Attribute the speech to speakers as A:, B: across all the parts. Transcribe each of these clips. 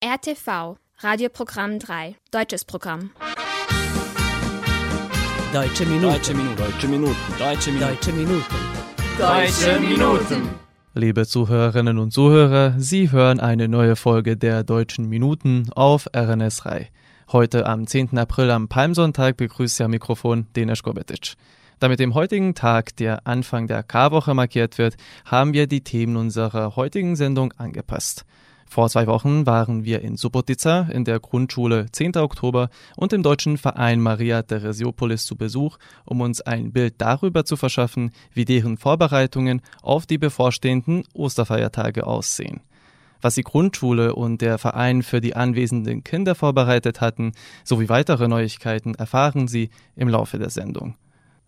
A: RTV, Radioprogramm 3, deutsches Programm.
B: Deutsche Minuten.
C: Deutsche Minuten. Deutsche Minuten. Deutsche Minuten.
B: Deutsche Minuten.
C: Deutsche Minuten.
D: Liebe Zuhörerinnen und Zuhörer, Sie hören eine neue Folge der Deutschen Minuten auf RNS 3. Heute am 10. April am Palmsonntag begrüßt Sie am Mikrofon Denis Gobetic. Da mit dem heutigen Tag der Anfang der Karwoche markiert wird, haben wir die Themen unserer heutigen Sendung angepasst. Vor zwei Wochen waren wir in Subotica in der Grundschule 10. Oktober und im deutschen Verein Maria Theresiopolis zu Besuch, um uns ein Bild darüber zu verschaffen, wie deren Vorbereitungen auf die bevorstehenden Osterfeiertage aussehen. Was die Grundschule und der Verein für die anwesenden Kinder vorbereitet hatten, sowie weitere Neuigkeiten erfahren Sie im Laufe der Sendung.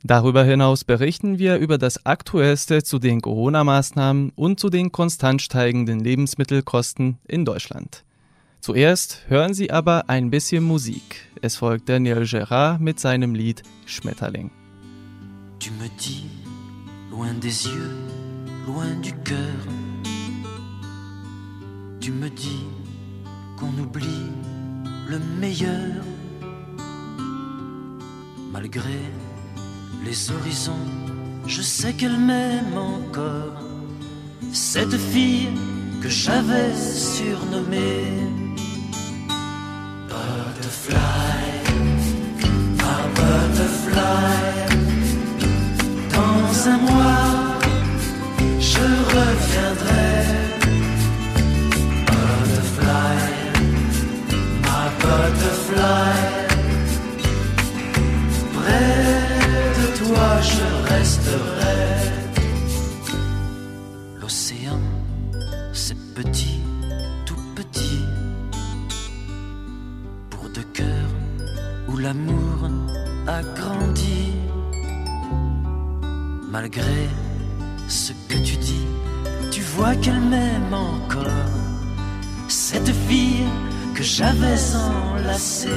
D: Darüber hinaus berichten wir über das Aktuellste zu den Corona-Maßnahmen und zu den konstant steigenden Lebensmittelkosten in Deutschland. Zuerst hören Sie aber ein bisschen Musik. Es folgt Daniel Gerard mit seinem Lied Schmetterling.
E: Tu me dis, loin des yeux, loin du cœur. Tu me dis qu'on oublie le meilleur. Malgré les horizons, je sais qu'elle m'aime encore. Cette fille que j'avais surnommée Butterfly, butterfly. Dans un mois, toi, je resterai. L'océan, c'est petit, tout petit. Pour deux cœurs où l'amour a grandi. Malgré ce que tu dis, tu vois qu'elle m'aime encore. Cette fille que j'avais enlacée.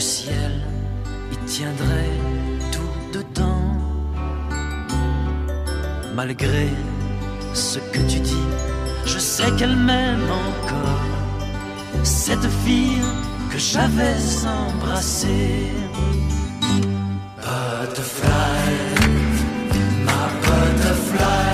E: Le ciel y tiendrait tout dedans. Malgré ce que tu dis, je sais qu'elle m'aime encore. Cette fille que j'avais embrassée. Butterfly, ma butterfly.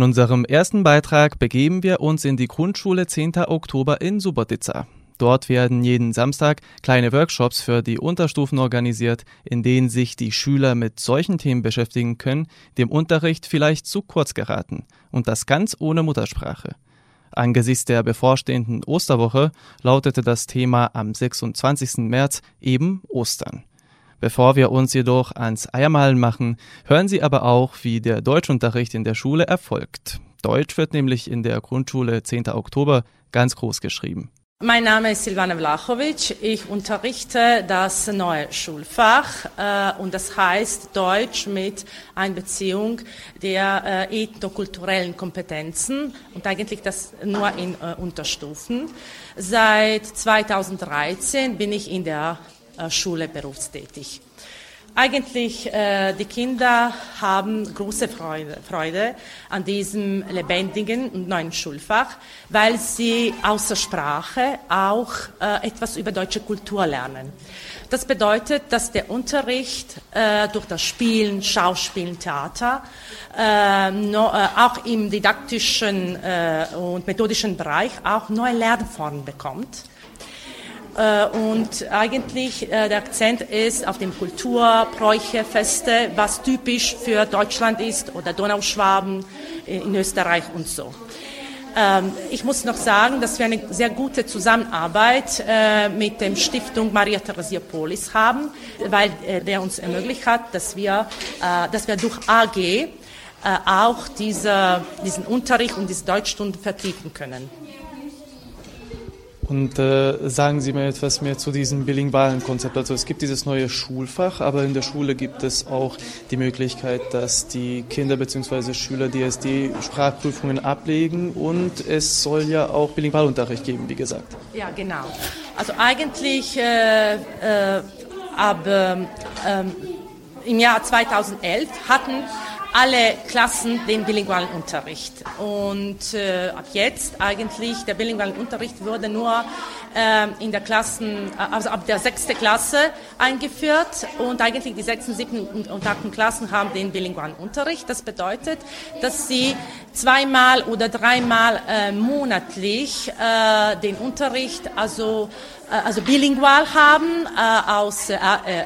D: In unserem ersten Beitrag begeben wir uns in die Grundschule 10. Oktober in Subotica. Dort werden jeden Samstag kleine Workshops für die Unterstufen organisiert, in denen sich die Schüler mit solchen Themen beschäftigen können, die im Unterricht vielleicht zu kurz geraten. Und das ganz ohne Muttersprache. Angesichts der bevorstehenden Osterwoche lautete das Thema am 26. März eben Ostern. Bevor wir uns jedoch ans Eiermalen machen, hören Sie aber auch, wie der Deutschunterricht in der Schule erfolgt. Deutsch wird nämlich in der Grundschule 10. Oktober ganz groß geschrieben.
B: Mein Name ist Silvana Vlachovic. Ich unterrichte das neue Schulfach äh, und das heißt Deutsch mit Einbeziehung der äh, ethnokulturellen Kompetenzen und eigentlich das nur in äh, Unterstufen. Seit 2013 bin ich in der Schule berufstätig. Eigentlich, äh, die Kinder haben große Freude, Freude an diesem lebendigen und neuen Schulfach, weil sie außer Sprache auch äh, etwas über deutsche Kultur lernen. Das bedeutet, dass der Unterricht äh, durch das Spielen, Schauspielen, Theater äh, no, äh, auch im didaktischen äh, und methodischen Bereich auch neue Lernformen bekommt. Äh, und eigentlich äh, der Akzent ist auf dem Kultur, Bräuche, Feste, was typisch für Deutschland ist oder Donauschwaben in Österreich und so. Ähm, ich muss noch sagen, dass wir eine sehr gute Zusammenarbeit äh, mit dem Stiftung Maria Theresia Polis haben, weil der uns ermöglicht hat, dass wir, dass wir durch AG auch diese, diesen Unterricht und diese Deutschstunden vertiefen können.
D: Und äh, sagen Sie mir etwas mehr zu diesem bilingualen Konzept. Also es gibt dieses neue Schulfach, aber in der Schule gibt es auch die Möglichkeit, dass die Kinder bzw. Schüler DSD-Sprachprüfungen ablegen und es soll ja auch Bilingualunterricht geben, wie gesagt.
B: Ja, genau. Also eigentlich äh, äh, ab ähm, im Jahr 2011 hatten alle Klassen den bilingualen Unterricht. Und äh, ab jetzt eigentlich, der bilinguale Unterricht wurde nur äh, in der Klassen, also ab der sechsten Klasse eingeführt und eigentlich die sechsten, siebten und achten Klassen haben den bilingualen Unterricht. Das bedeutet, dass sie zweimal oder dreimal äh, monatlich äh, den Unterricht, also, äh, also bilingual haben äh, aus äh,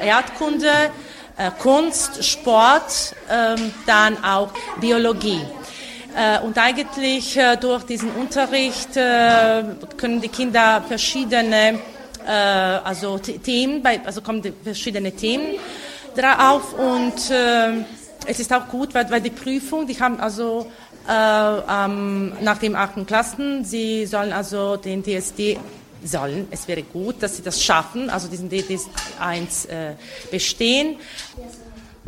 B: Erdkunde, äh, Kunst, Sport, ähm, dann auch Biologie. Äh, und eigentlich äh, durch diesen Unterricht können die Kinder verschiedene also Themen, also kommen verschiedene Themen drauf und es ist auch gut, weil, die Prüfung, die haben also äh, nach dem achten Klassen, sie sollen also den DSD sollen. Es wäre gut, dass sie das schaffen, also diesen DD1 äh, bestehen.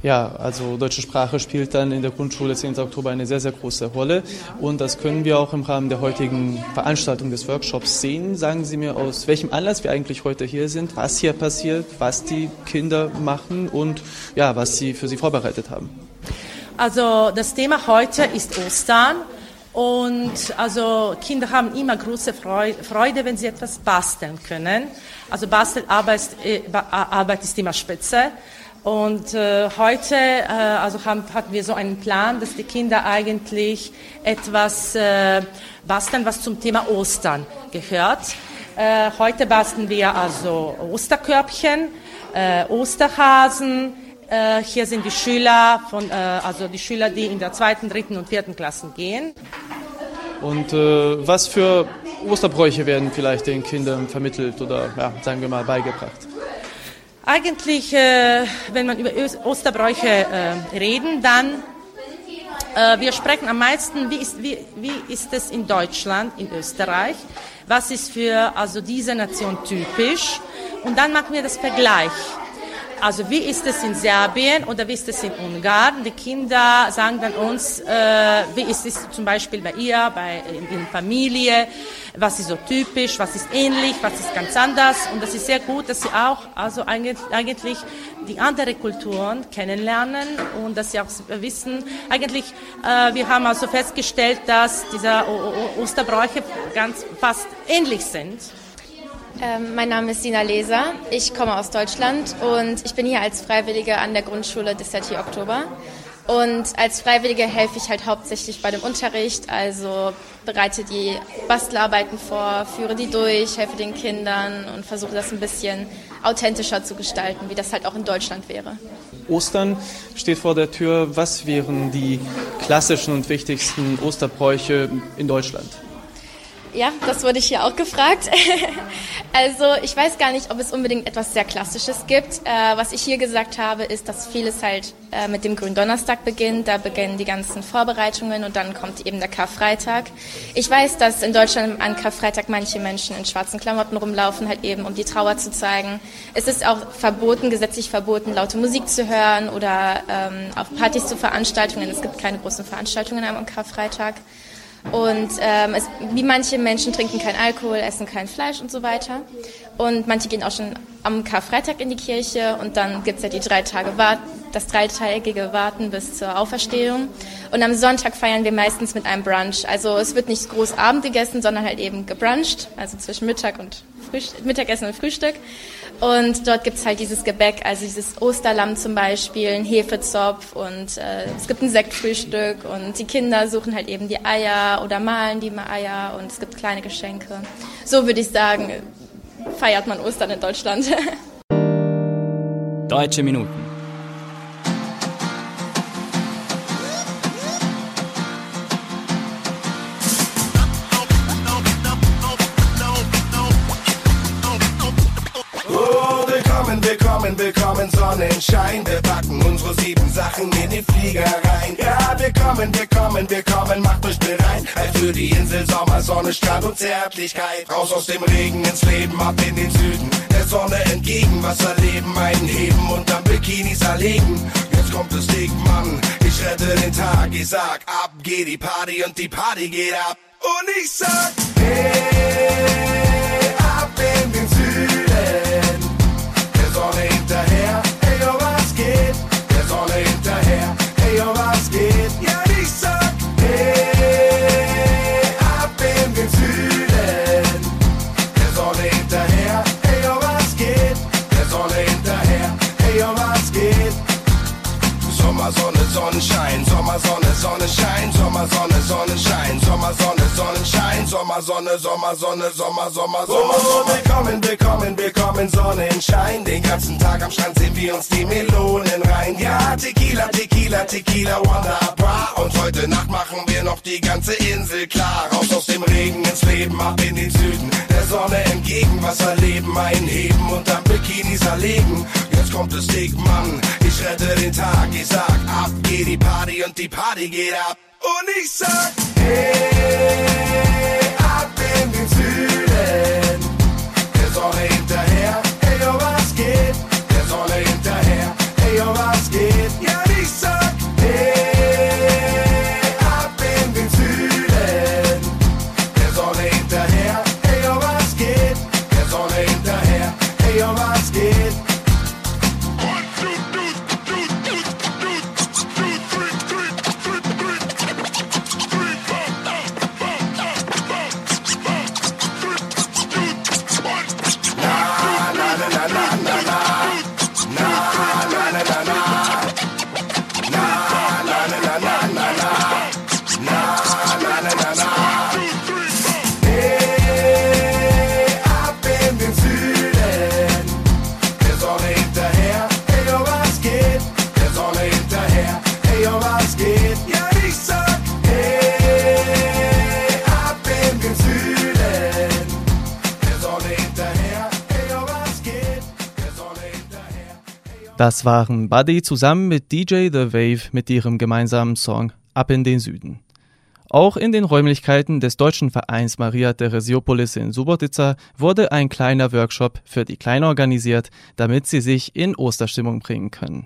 D: Ja, also deutsche Sprache spielt dann in der Grundschule 10. Oktober eine sehr, sehr große Rolle. Und das können wir auch im Rahmen der heutigen Veranstaltung des Workshops sehen. Sagen Sie mir, aus welchem Anlass wir eigentlich heute hier sind, was hier passiert, was die Kinder machen und ja, was Sie für sie vorbereitet haben.
B: Also das Thema heute ist Ostern. Und also Kinder haben immer große Freude, wenn sie etwas basteln können. Also Bastelarbeit äh, Arbeit ist immer spitze. Und äh, heute äh, also haben, hatten wir so einen Plan, dass die Kinder eigentlich etwas äh, basteln, was zum Thema Ostern gehört. Äh, heute basteln wir also Osterkörbchen, äh, Osterhasen, äh, hier sind die Schüler, von, äh, also die Schüler, die in der zweiten, dritten und vierten Klassen gehen.
D: Und äh, was für Osterbräuche werden vielleicht den Kindern vermittelt oder, ja, sagen wir mal, beigebracht?
B: Eigentlich, äh, wenn man über Osterbräuche äh, reden, dann äh, wir sprechen am meisten, wie ist, wie, wie ist es in Deutschland, in Österreich, was ist für also diese Nation typisch und dann machen wir das Vergleich. Also wie ist es in Serbien oder wie ist es in Ungarn? Die Kinder sagen dann uns, äh, wie ist es zum Beispiel bei ihr, bei in, in Familie, was ist so typisch, was ist ähnlich, was ist ganz anders. Und das ist sehr gut, dass sie auch also eigentlich die anderen Kulturen kennenlernen und dass sie auch wissen. Eigentlich, äh, wir haben also festgestellt, dass diese Osterbräuche ganz fast ähnlich sind.
F: Ähm, mein Name ist Sina Leser. Ich komme aus Deutschland und ich bin hier als Freiwillige an der Grundschule Desserti Oktober. Und als Freiwillige helfe ich halt hauptsächlich bei dem Unterricht, also bereite die Bastelarbeiten vor, führe die durch, helfe den Kindern und versuche das ein bisschen authentischer zu gestalten, wie das halt auch in Deutschland wäre.
D: Ostern steht vor der Tür. Was wären die klassischen und wichtigsten Osterbräuche in Deutschland?
F: Ja, das wurde ich hier auch gefragt. also ich weiß gar nicht, ob es unbedingt etwas sehr Klassisches gibt. Äh, was ich hier gesagt habe, ist, dass vieles halt äh, mit dem Gründonnerstag beginnt. Da beginnen die ganzen Vorbereitungen und dann kommt eben der Karfreitag. Ich weiß, dass in Deutschland an Karfreitag manche Menschen in schwarzen Klamotten rumlaufen, halt eben um die Trauer zu zeigen. Es ist auch verboten, gesetzlich verboten, laute Musik zu hören oder ähm, auf Partys zu Veranstaltungen. Es gibt keine großen Veranstaltungen am Karfreitag. Und ähm, es, wie manche Menschen trinken kein Alkohol, essen kein Fleisch und so weiter. Und manche gehen auch schon am Karfreitag in die Kirche und dann gibt es ja die drei Tage Wart das dreitägige Warten bis zur Auferstehung. Und am Sonntag feiern wir meistens mit einem Brunch. Also es wird nicht groß Abend gegessen, sondern halt eben gebruncht, also zwischen Mittag und Frühst Mittagessen und Frühstück. Und dort gibt es halt dieses Gebäck, also dieses Osterlamm zum Beispiel, ein Hefezopf und äh, es gibt ein Sektfrühstück und die Kinder suchen halt eben die Eier oder malen die Eier und es gibt kleine Geschenke. So würde ich sagen, feiert man Ostern in Deutschland.
C: Deutsche Minuten.
G: Willkommen, Sonnenschein. Wir packen unsere sieben Sachen in die Flieger rein. Ja, wir kommen, wir kommen, wir kommen, macht euch bereit. Für die Insel Sommer, Sonne, Strand und Zärtlichkeit. Raus aus dem Regen ins Leben, ab in den Süden. Der Sonne entgegen, Wasser leben, einen heben und dann Bikinis erlegen. Jetzt kommt das Ding, Mann, ich rette den Tag. Ich sag, ab geht die Party und die Party geht ab. Und ich sag, hey, ab in den Süden. Sonnenschein, Sommer, Sonne, Sonnenschein, Sommer, Sonne, Sonnenschein, Sommer, Sonne, Sonnenschein, Sommer, Sonne, Sommer, Sonne, Sommer, Sommer, Sommer. Oh, willkommen, willkommen, willkommen, Sonnenschein. Den ganzen Tag am Strand sehen wir uns die Melonen rein. Ja, Tequila, Tequila, Tequila, Bra. Und heute Nacht machen wir noch die ganze Insel klar. Raus aus dem Regen ins Leben, ab in den Süden. Der Sonne entgegen, Wasser leben, einheben und dann Bikinis erlegen. Kommt es dick. Ich rette den Tag, ich sag, ab geht die Party und die Party geht ab. Und ich sag, hey,
D: Das waren Buddy zusammen mit DJ The Wave mit ihrem gemeinsamen Song Ab in den Süden. Auch in den Räumlichkeiten des deutschen Vereins Maria Theresiopolis in Subotica wurde ein kleiner Workshop für die Kleinen organisiert, damit sie sich in Osterstimmung bringen können.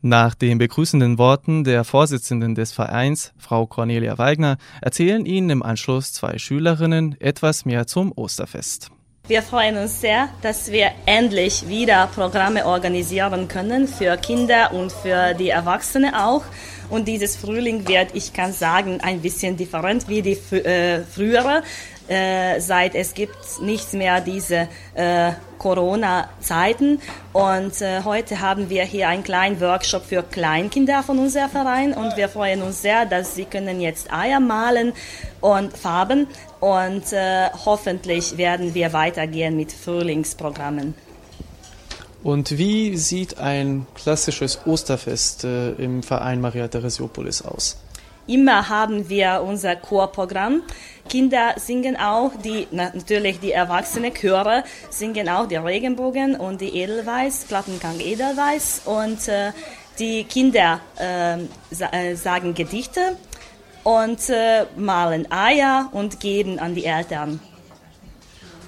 D: Nach den begrüßenden Worten der Vorsitzenden des Vereins, Frau Cornelia Weigner, erzählen Ihnen im Anschluss zwei Schülerinnen etwas mehr zum Osterfest.
H: Wir freuen uns sehr, dass wir endlich wieder Programme organisieren können für Kinder und für die Erwachsenen auch. Und dieses Frühling wird, ich kann sagen, ein bisschen different wie die äh, frühere. Äh, seit es gibt nicht mehr diese äh, Corona-Zeiten. Und äh, heute haben wir hier einen kleinen Workshop für Kleinkinder von unserem Verein und wir freuen uns sehr, dass sie können jetzt Eier malen und Farben und äh, hoffentlich werden wir weitergehen mit Frühlingsprogrammen.
D: Und wie sieht ein klassisches Osterfest äh, im Verein Maria Theresiopolis aus?
H: Immer haben wir unser Chorprogramm. Kinder singen auch, die natürlich die erwachsene Chöre singen auch die Regenbogen und die Edelweiß, Plattengang Edelweiß und äh, die Kinder ähm, äh, sagen Gedichte und äh, malen Eier und geben an die Eltern.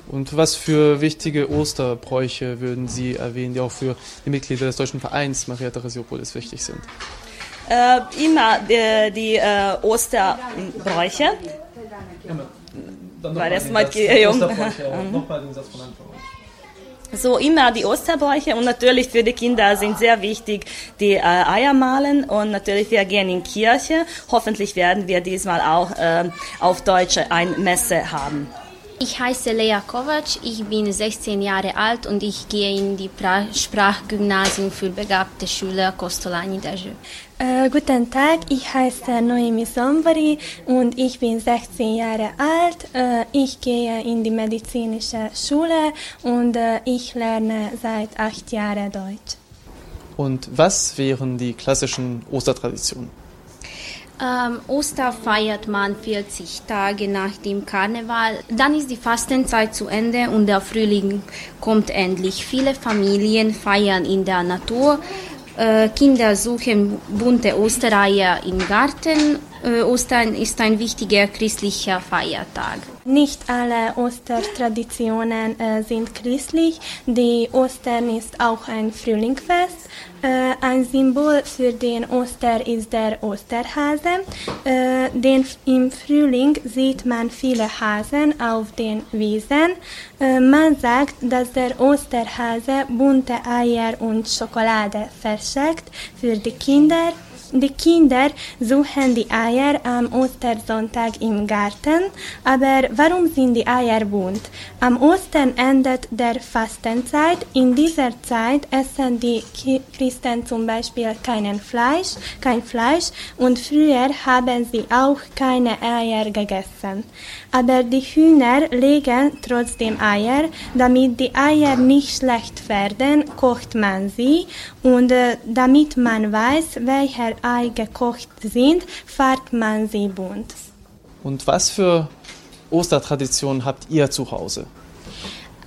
D: Und was für wichtige Osterbräuche würden Sie erwähnen, die auch für die Mitglieder des Deutschen Vereins Maria Theresiopolis wichtig sind?
H: Äh, immer die, die äh, Osterbräuche. Weil das mal jung. Nochmal den Satz von Anfang so immer die Osterbräuche und natürlich für die Kinder sind sehr wichtig die äh, Eier malen und natürlich wir gehen in Kirche. Hoffentlich werden wir diesmal auch äh, auf Deutsch ein Messe haben.
I: Ich heiße Lea Kovac, ich bin 16 Jahre alt und ich gehe in die pra Sprachgymnasium für begabte Schüler Kostolani Dejeu.
J: Äh, guten Tag, ich heiße Noemi Sombari und ich bin 16 Jahre alt. Äh, ich gehe in die medizinische Schule und äh, ich lerne seit acht Jahren Deutsch.
D: Und was wären die klassischen Ostertraditionen?
I: Ähm, Oster feiert man 40 Tage nach dem Karneval. Dann ist die Fastenzeit zu Ende und der Frühling kommt endlich. Viele Familien feiern in der Natur. Äh, Kinder suchen bunte Ostereier im Garten. Äh, Ostern ist ein wichtiger christlicher Feiertag.
J: Nicht alle Ostertraditionen äh, sind christlich. Die Ostern ist auch ein Frühlingsfest. Äh, ein Symbol für den Oster ist der Osterhase. Äh, den, Im Frühling sieht man viele Hasen auf den Wiesen. Äh, man sagt, dass der Osterhase bunte Eier und Schokolade verschenkt für die Kinder die Kinder suchen die Eier am Ostersonntag im Garten, aber warum sind die Eier bunt? Am Ostern endet der Fastenzeit. In dieser Zeit essen die Christen zum Beispiel keinen Fleisch, kein Fleisch und früher haben sie auch keine Eier gegessen. Aber die Hühner legen trotzdem Eier. Damit die Eier nicht schlecht werden, kocht man sie und äh, damit man weiß, welcher Ei gekocht sind, färbt man sie bunt.
D: Und was für Ostertraditionen habt ihr zu Hause?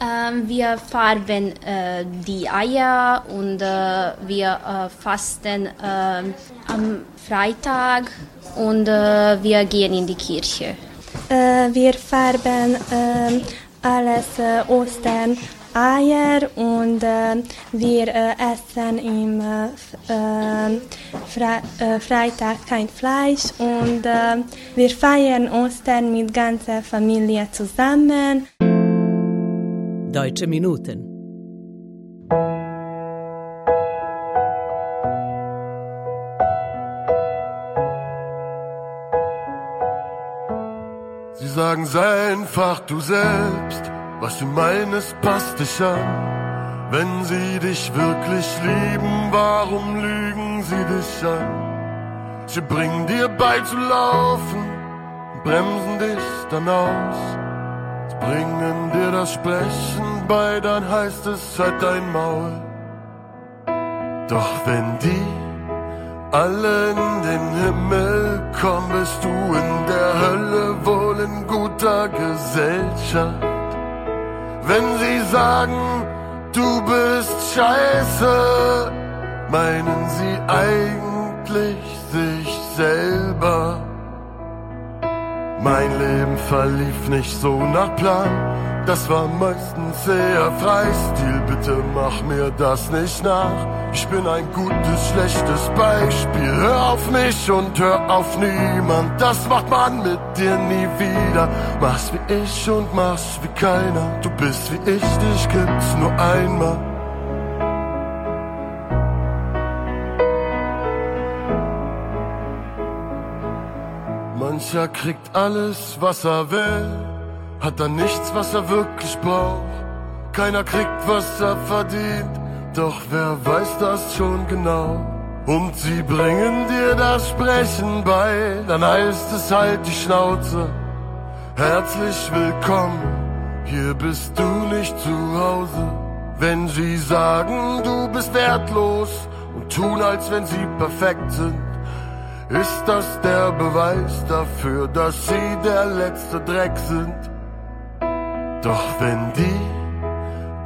I: Ähm, wir farben äh, die Eier und äh, wir äh, fasten ähm, am Freitag und äh, wir gehen in die Kirche.
J: Äh, wir farben ähm, alles äh, Ostern Eier und äh, wir äh, essen im äh, ähm, Fre äh, Freitag kein Fleisch und äh, wir feiern Ostern mit ganzer Familie zusammen.
C: Deutsche Minuten
K: Sie sagen, sei einfach du selbst was du meinst, passt dich an. Wenn sie dich wirklich lieben, warum lügen sie dich an? Sie bringen dir bei zu laufen, bremsen dich dann aus. Sie bringen dir das Sprechen bei, dann heißt es halt dein Maul. Doch wenn die alle in den Himmel kommen, bist du in der Hölle wohl in guter Gesellschaft wenn sie sagen, du bist scheiße, meinen sie eigentlich sich selber. Mein Leben verlief nicht so nach Plan das war meistens eher Freistil, bitte mach mir das nicht nach. Ich bin ein gutes, schlechtes Beispiel. Hör auf mich und hör auf niemand. Das macht man mit dir nie wieder. Mach's wie ich und mach's wie keiner. Du bist wie ich, dich gibt's nur einmal. Mancher kriegt alles, was er will hat er nichts, was er wirklich braucht. Keiner kriegt, was er verdient, doch wer weiß das schon genau. Und sie bringen dir das Sprechen bei, dann heißt es halt die Schnauze. Herzlich willkommen, hier bist du nicht zu Hause. Wenn sie sagen, du bist wertlos und tun, als wenn sie perfekt sind, ist das der Beweis dafür, dass sie der letzte Dreck sind. Doch wenn die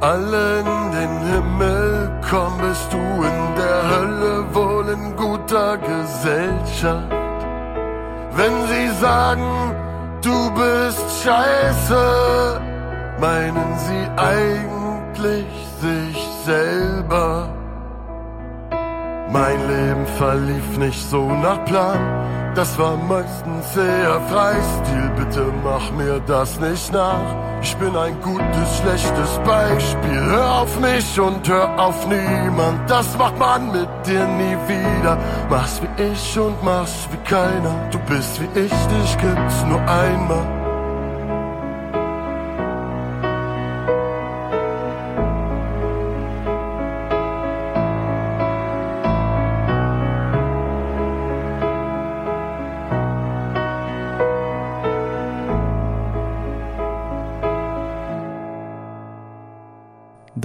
K: alle in den Himmel kommen, bist du in der Hölle wohl in guter Gesellschaft. Wenn sie sagen, du bist scheiße, meinen sie eigentlich sich selber. Mein Leben verlief nicht so nach Plan, das war meistens eher Freistil. Bitte mach mir das nicht nach. Ich bin ein gutes, schlechtes Beispiel. Hör auf mich und hör auf niemand. Das macht man mit dir nie wieder. Mach's wie ich und mach's wie keiner. Du bist wie ich, dich gibt's nur einmal.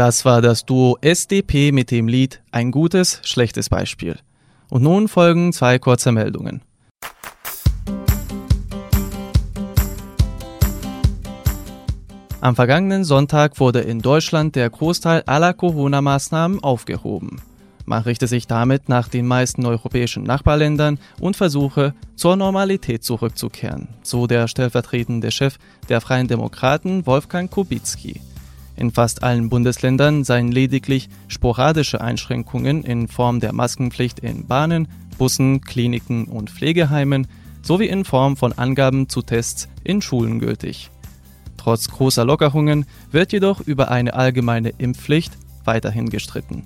D: Das war das Duo SDP mit dem Lied Ein gutes, schlechtes Beispiel. Und nun folgen zwei kurze Meldungen. Am vergangenen Sonntag wurde in Deutschland der Großteil aller Corona-Maßnahmen aufgehoben. Man richte sich damit nach den meisten europäischen Nachbarländern und versuche, zur Normalität zurückzukehren, so der stellvertretende Chef der Freien Demokraten Wolfgang Kubicki. In fast allen Bundesländern seien lediglich sporadische Einschränkungen in Form der Maskenpflicht in Bahnen, Bussen, Kliniken und Pflegeheimen sowie in Form von Angaben zu Tests in Schulen gültig. Trotz großer Lockerungen wird jedoch über eine allgemeine Impfpflicht weiterhin gestritten.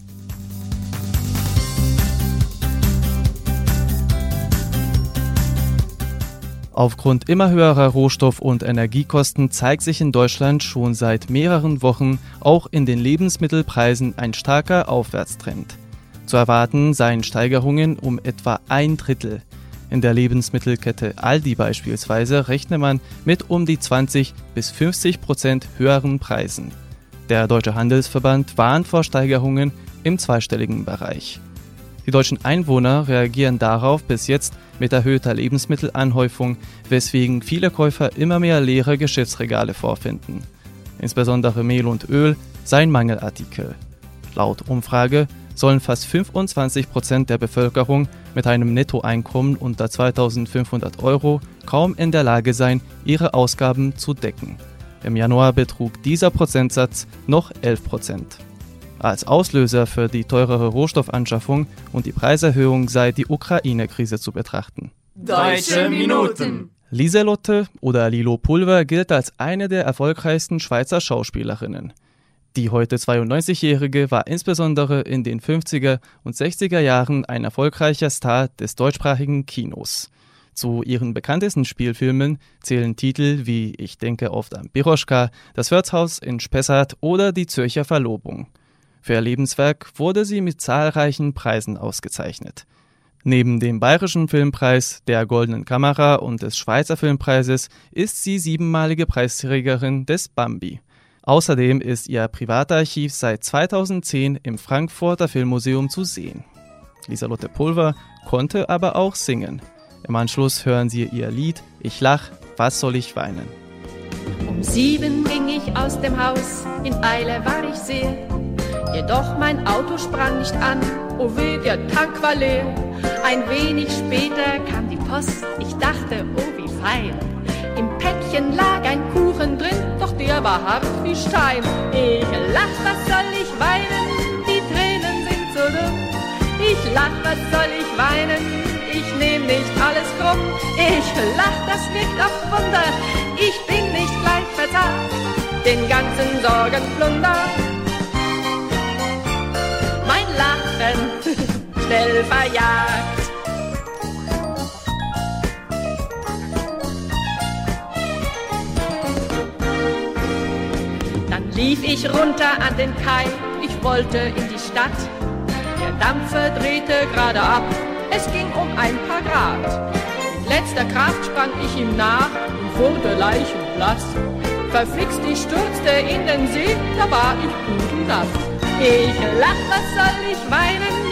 D: Aufgrund immer höherer Rohstoff- und Energiekosten zeigt sich in Deutschland schon seit mehreren Wochen auch in den Lebensmittelpreisen ein starker Aufwärtstrend. Zu erwarten seien Steigerungen um etwa ein Drittel. In der Lebensmittelkette Aldi beispielsweise rechne man mit um die 20 bis 50 Prozent höheren Preisen. Der Deutsche Handelsverband warnt vor Steigerungen im zweistelligen Bereich. Die deutschen Einwohner reagieren darauf bis jetzt mit erhöhter Lebensmittelanhäufung, weswegen viele Käufer immer mehr leere Geschäftsregale vorfinden. Insbesondere Mehl und Öl seien Mangelartikel. Laut Umfrage sollen fast 25 Prozent der Bevölkerung mit einem Nettoeinkommen unter 2500 Euro kaum in der Lage sein, ihre Ausgaben zu decken. Im Januar betrug dieser Prozentsatz noch 11 Prozent. Als Auslöser für die teurere Rohstoffanschaffung und die Preiserhöhung sei die Ukraine-Krise zu betrachten.
C: Deutsche Minuten.
D: Lieselotte oder Lilo Pulver gilt als eine der erfolgreichsten Schweizer Schauspielerinnen. Die heute 92-Jährige war insbesondere in den 50er und 60er Jahren ein erfolgreicher Star des deutschsprachigen Kinos. Zu ihren bekanntesten Spielfilmen zählen Titel wie Ich denke oft an Biroschka, Das Wirtshaus in Spessart oder Die Zürcher Verlobung. Für ihr Lebenswerk wurde sie mit zahlreichen Preisen ausgezeichnet. Neben dem Bayerischen Filmpreis, der Goldenen Kamera und des Schweizer Filmpreises ist sie siebenmalige Preisträgerin des Bambi. Außerdem ist ihr Privatarchiv seit 2010 im Frankfurter Filmmuseum zu sehen. Lieselotte Pulver konnte aber auch singen. Im Anschluss hören Sie ihr Lied Ich lach, was soll ich weinen?
L: Um sieben ging ich aus dem Haus, in Eile war ich sehr. Jedoch mein Auto sprang nicht an, oh weh, der Tank war leer. Ein wenig später kam die Post, ich dachte, oh wie fein. Im Päckchen lag ein Kuchen drin, doch der war hart wie Stein. Ich lach, was soll ich weinen, die Tränen sind so dumm. Ich lach, was soll ich weinen, ich nehm nicht alles krumm. Ich lach, das wirkt auf Wunder, ich bin nicht gleich verzagt, den ganzen Sorgen schnell verjagt. Dann lief ich runter an den Kai, ich wollte in die Stadt. Der Dampfer drehte gerade ab, es ging um ein paar Grad. Mit letzter Kraft sprang ich ihm nach und wurde leichenblass. Verflixt, ich stürzte in den See, da war ich gut und nass. Ich lach, was soll ich weinen?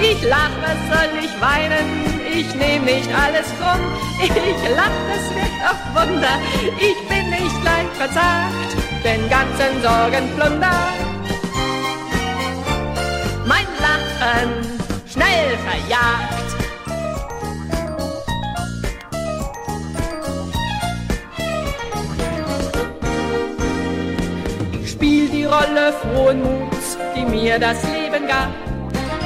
L: Ich lach, was soll ich weinen? Ich nehm nicht alles krumm. Ich lach, das wird auf Wunder. Ich bin nicht gleich verzagt, den ganzen Sorgen plunder. Mein Lachen schnell verjagt. Spiel die Rolle frohen Muts, die mir das Leben gab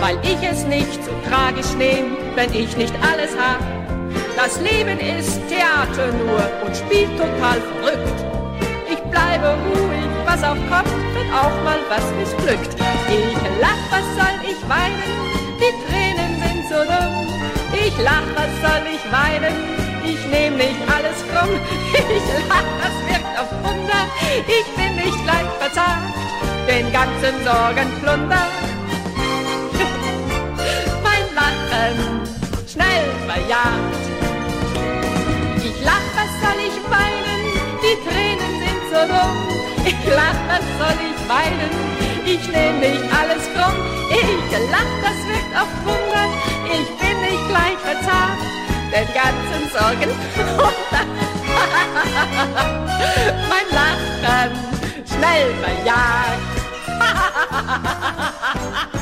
L: weil ich es nicht so tragisch nehm, wenn ich nicht alles hab. Das Leben ist Theater nur und spielt total verrückt. Ich bleibe ruhig, was auch kommt, wenn auch mal was missglückt. Ich lach, was soll ich weinen? Die Tränen sind so dumm. Ich lach, was soll ich weinen? Ich nehm nicht alles krumm. Ich lach, das wirkt auf Wunder. Ich bin nicht leicht verzagt, den ganzen Sorgen Lachen schnell verjagt. Ich lach, was soll ich weinen? Die Tränen sind so dumm. Ich lach, was soll ich weinen? Ich nehm nicht alles krumm. Ich lach, das wirkt auf Wunder. Ich bin nicht gleich verzagt. Den ganzen Sorgen mein Lachen schnell verjagt.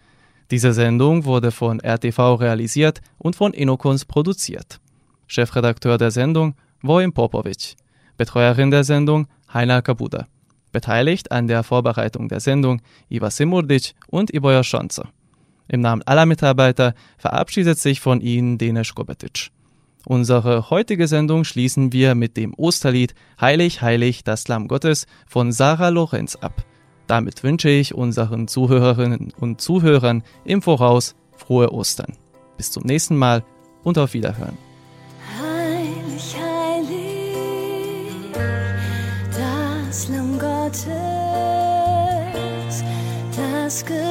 D: Diese Sendung wurde von RTV realisiert und von Inokons produziert. Chefredakteur der Sendung Wojim Popovic. Betreuerin der Sendung Heiner Kabuda. Beteiligt an der Vorbereitung der Sendung Iva Simurdic und Iboja Schonze. Im Namen aller Mitarbeiter verabschiedet sich von Ihnen Denis Kobetic. Unsere heutige Sendung schließen wir mit dem Osterlied Heilig, heilig, das Lamm Gottes von Sarah Lorenz ab. Damit wünsche ich unseren Zuhörerinnen und Zuhörern im Voraus frohe Ostern. Bis zum nächsten Mal und auf Wiederhören.
M: Heilig, heilig, das Lamm Gottes, das geopfert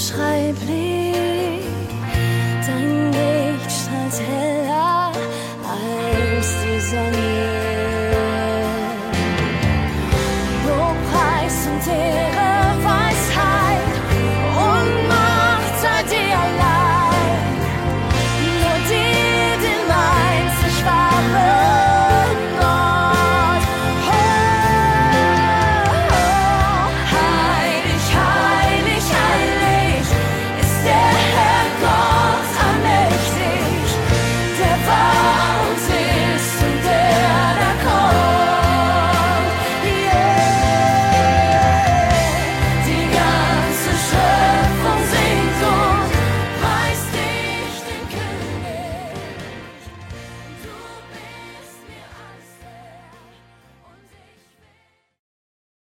M: unbeschreiblich.